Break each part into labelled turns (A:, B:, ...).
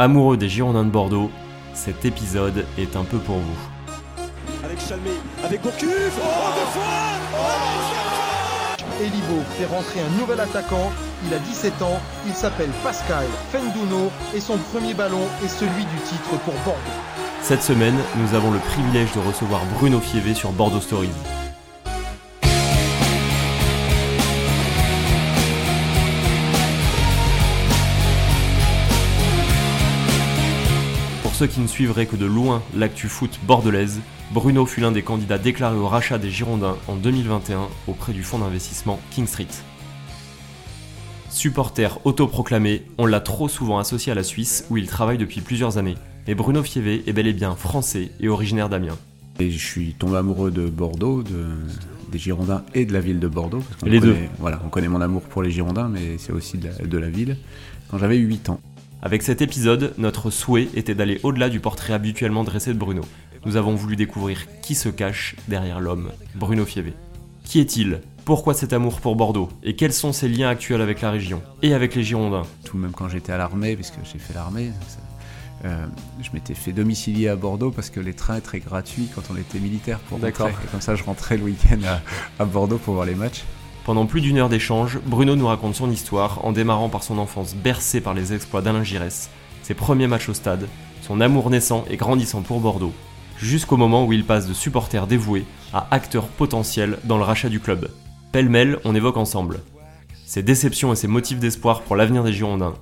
A: Amoureux des Girondins de Bordeaux, cet épisode est un peu pour vous.
B: Avec Chalmé, avec Gourcuff, oh, deux fois oh,
C: Elibo fait rentrer un nouvel attaquant. Il a 17 ans, il s'appelle Pascal Fenduno et son premier ballon est celui du titre pour Bordeaux.
A: Cette semaine, nous avons le privilège de recevoir Bruno Fievé sur Bordeaux Stories. Ceux qui ne suivraient que de loin l'actu foot bordelaise, Bruno fut l'un des candidats déclarés au rachat des Girondins en 2021 auprès du fonds d'investissement King Street. Supporter autoproclamé, on l'a trop souvent associé à la Suisse où il travaille depuis plusieurs années. Mais Bruno Fievé est bel et bien français et originaire d'Amiens.
D: Et je suis tombé amoureux de Bordeaux, de, des Girondins et de la ville de Bordeaux. parce
A: Les deux.
D: Voilà, on connaît mon amour pour les Girondins, mais c'est aussi de la, de la ville. Quand j'avais 8 ans.
A: Avec cet épisode, notre souhait était d'aller au-delà du portrait habituellement dressé de Bruno. Nous avons voulu découvrir qui se cache derrière l'homme, Bruno Fievé. Qui est-il? Pourquoi cet amour pour Bordeaux? Et quels sont ses liens actuels avec la région? Et avec les Girondins?
D: Tout même quand j'étais à l'armée, puisque j'ai fait l'armée, ça- euh, je m'étais fait domicilier à Bordeaux parce que les trains étaient gratuits quand on était militaire pour
A: D'accord.
D: rentrer. Et comme ça, je rentrais le week-end à, à Bordeaux pour voir les matchs.
A: Pendant plus d'une heure d'échange, Bruno nous raconte son histoire en démarrant par son enfance bercée par les exploits d'Alain Giresse, ses premiers matchs au stade, son amour naissant et grandissant pour Bordeaux, jusqu'au moment où il passe de supporter dévoué à acteur potentiel dans le rachat du club. Pêle-mêle, on évoque ensemble ses déceptions et ses motifs d'espoir pour l'avenir des Girondins,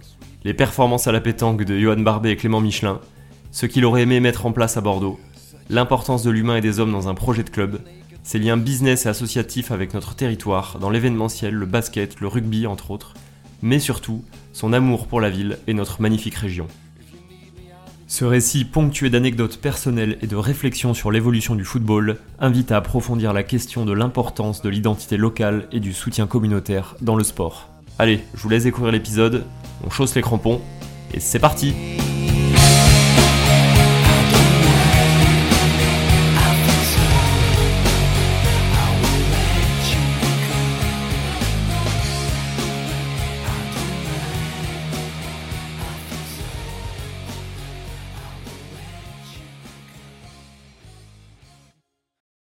A: les performances à la pétanque de Johan Barbet et Clément Michelin, ce qu'il aurait aimé mettre en place à Bordeaux, l'importance de l'humain et des hommes dans un projet de club, ses liens business et associatifs avec notre territoire, dans l'événementiel, le basket, le rugby entre autres, mais surtout son amour pour la ville et notre magnifique région. Ce récit, ponctué d'anecdotes personnelles et de réflexions sur l'évolution du football, invite à approfondir la question de l'importance de l'identité locale et du soutien communautaire dans le sport. Allez, je vous laisse découvrir l'épisode, on chausse les crampons, et c'est parti